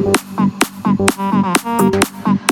Thank you.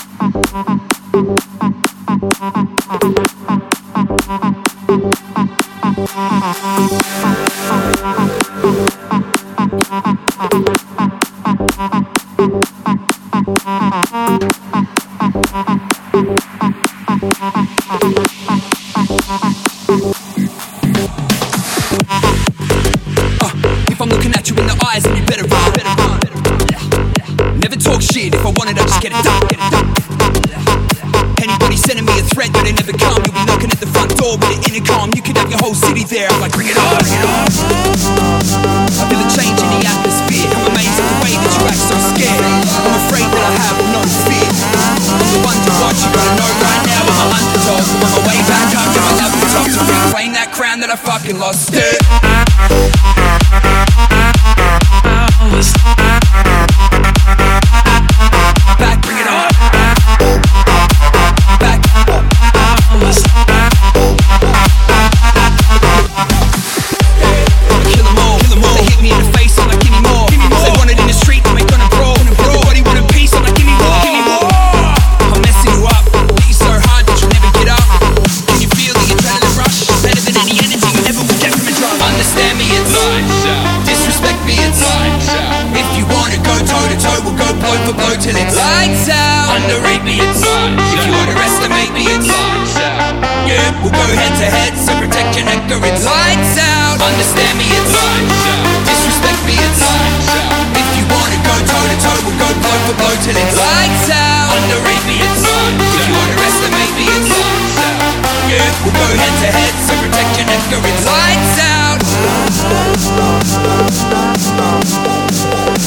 go head to head, so protect your neck or it's lights out. Understand me, it's lights out. Disrespect me, it's lights out. If you wanna go toe to toe, we'll go blow for blow till it's lights out. Underrate me, it's lights out. If you underestimate me, it's lights out. Yeah, we'll go head to head, so protect your neck or it's lights out.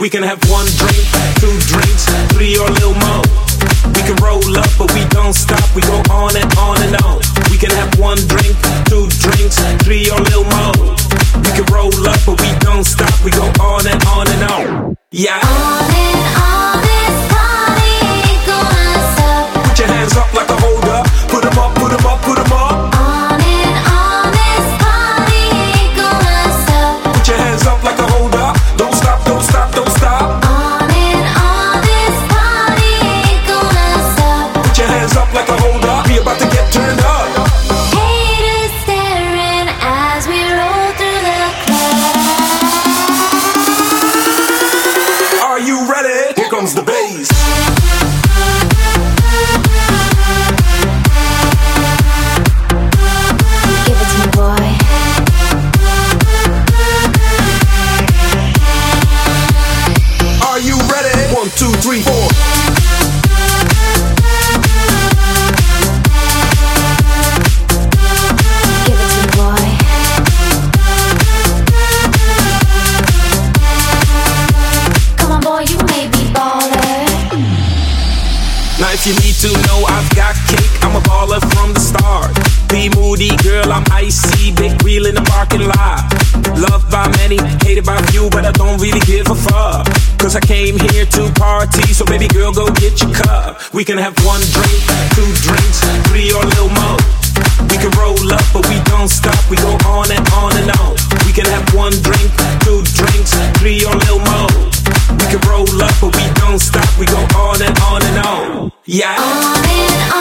We can have one drink, two drinks, three or a little more. We can roll up, but we don't stop. We go on and on and on. We can have one drink, two drinks, three or a little more. We can roll up, but we don't stop. We go on and on and on. Yeah. On and on, 'em up, put 'em up. To know, I've got cake. I'm a baller from the start. Be moody, girl, I'm icy. Big wheel in the parking lot. Loved by many, hated by few, but I don't really give a fuck. Cause I came here to party, so baby girl, go get your cup. We can have one drink, two drinks, three or a little more. We can roll up, but we don't stop. We go on and on and on. We can have one drink, two drinks, three or a little more. We can roll up, but we don't stop. We go on and on and on. Yeah. On and on,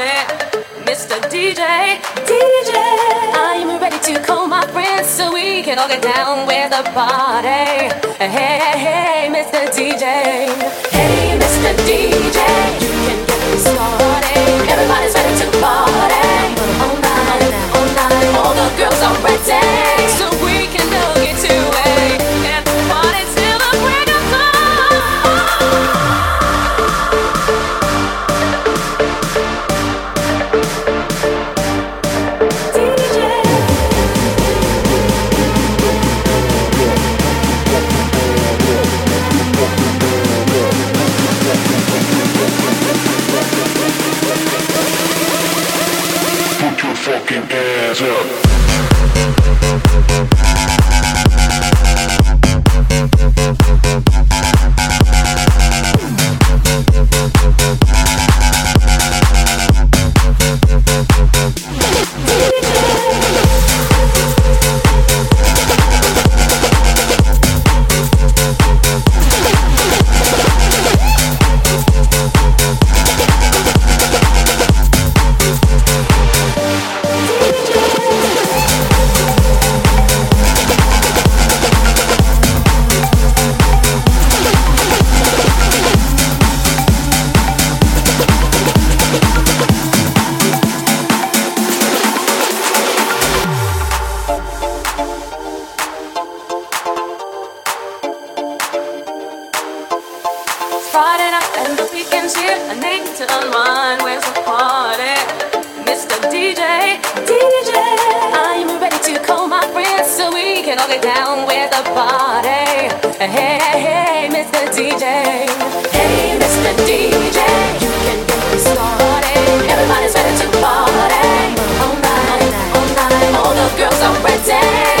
party. Mr. DJ, DJ, I'm ready to call my friends so we can all get down with the party. Hey, hey, hey, Mr. DJ. Hey, Mr. DJ, you can get me started. Everybody's ready to party. All night, all night, all the girls are ready. So Friday night and the weekend's here. I need to unwind. Where's the party? Mr. DJ, DJ, I'm ready to call my friends so we can all get down with the party. Hey, hey, hey, Mr. DJ. Hey, Mr. DJ, you can get me started. Everybody's ready to party. All night, all night, all the girls are ready.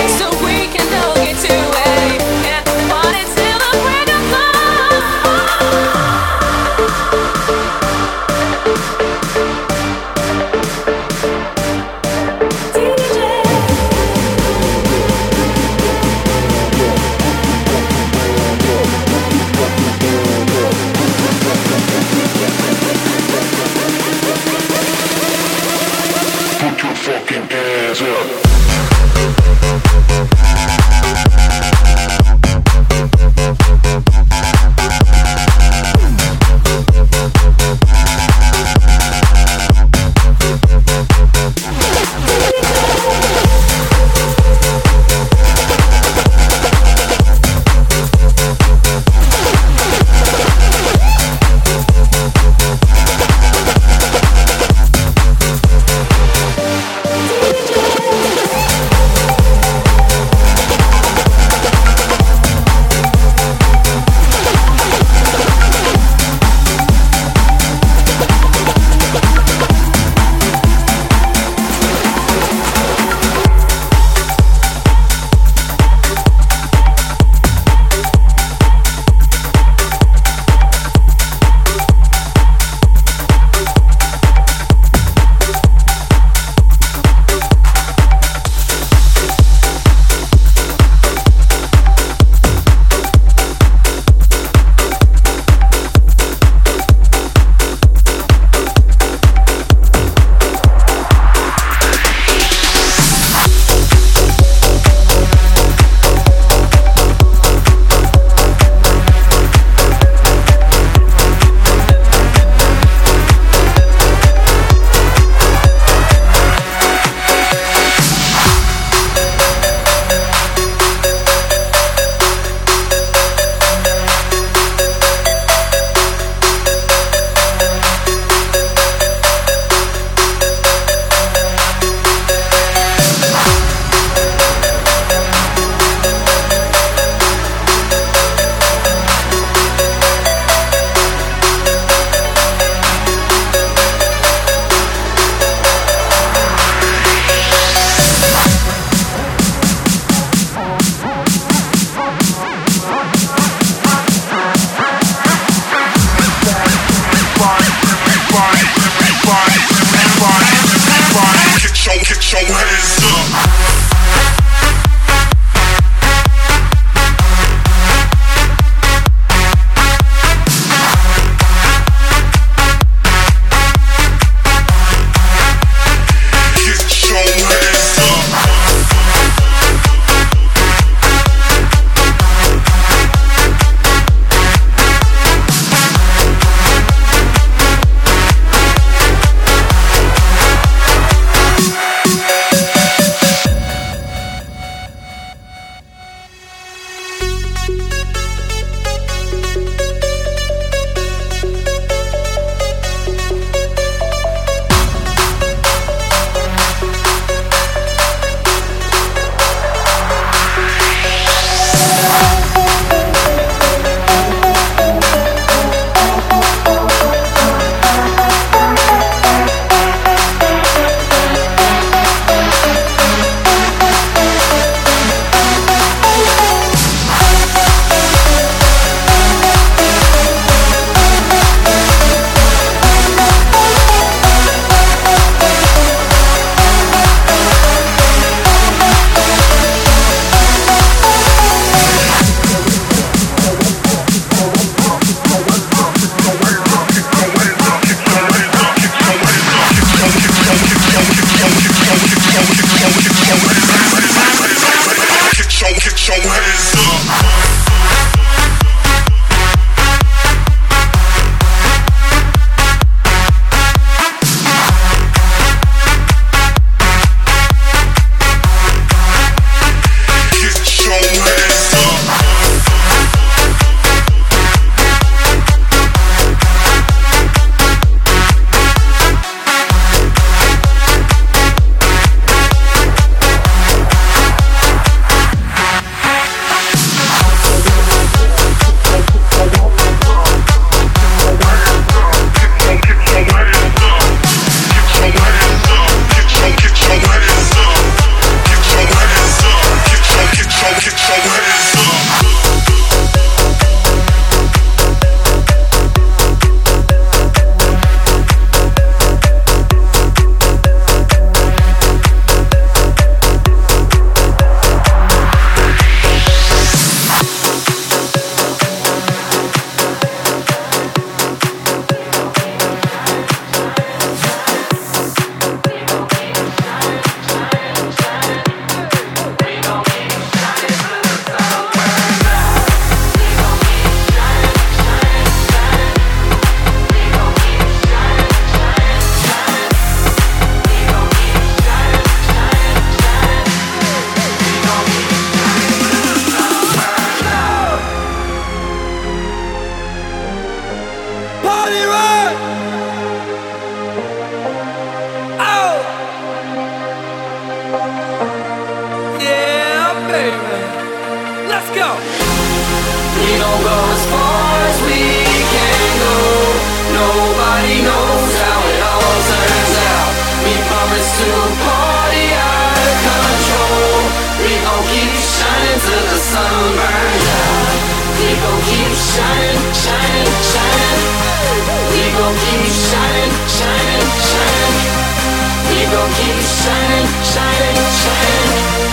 Shining, shining. Shining.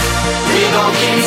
We gon' keep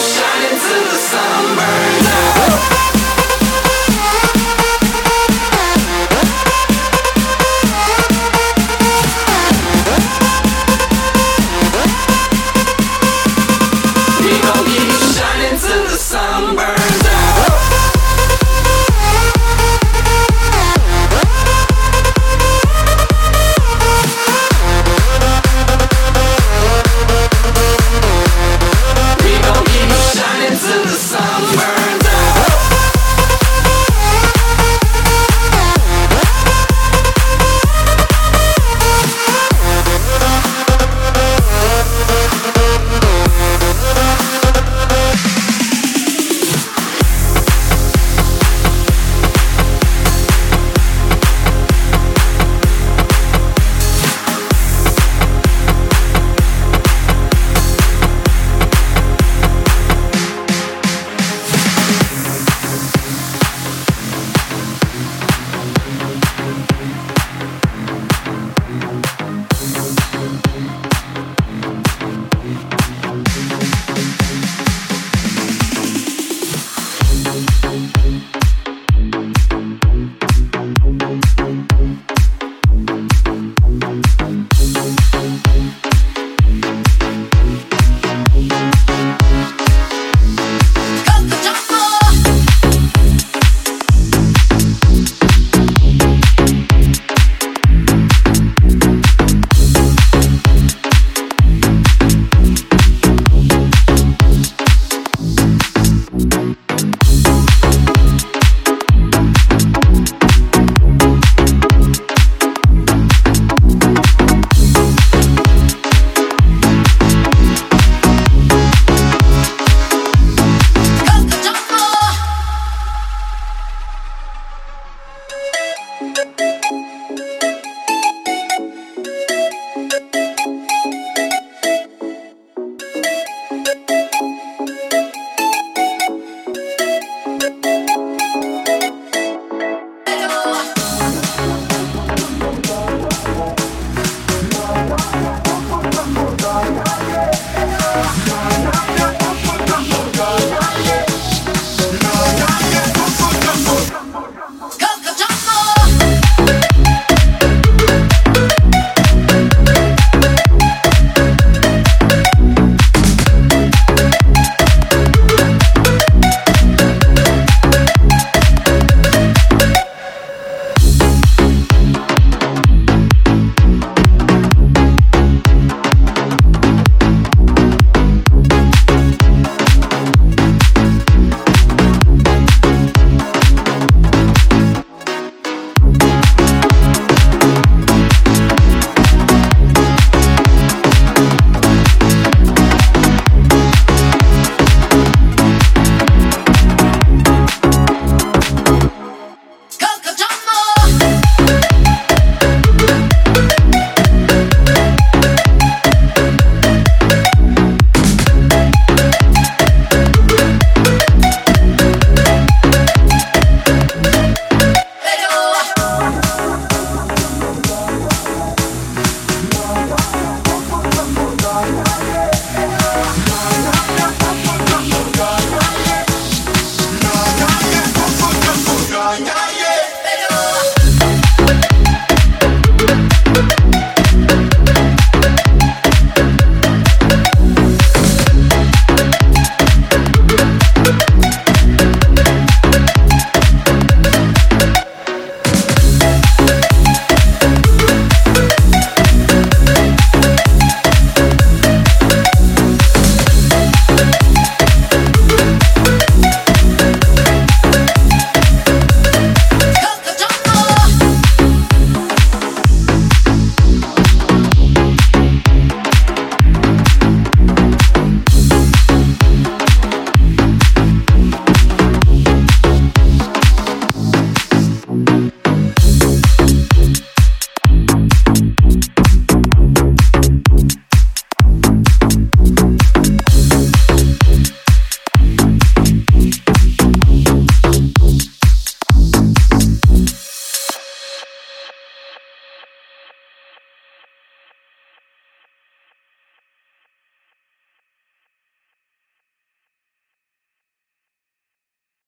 shining till the sun burns.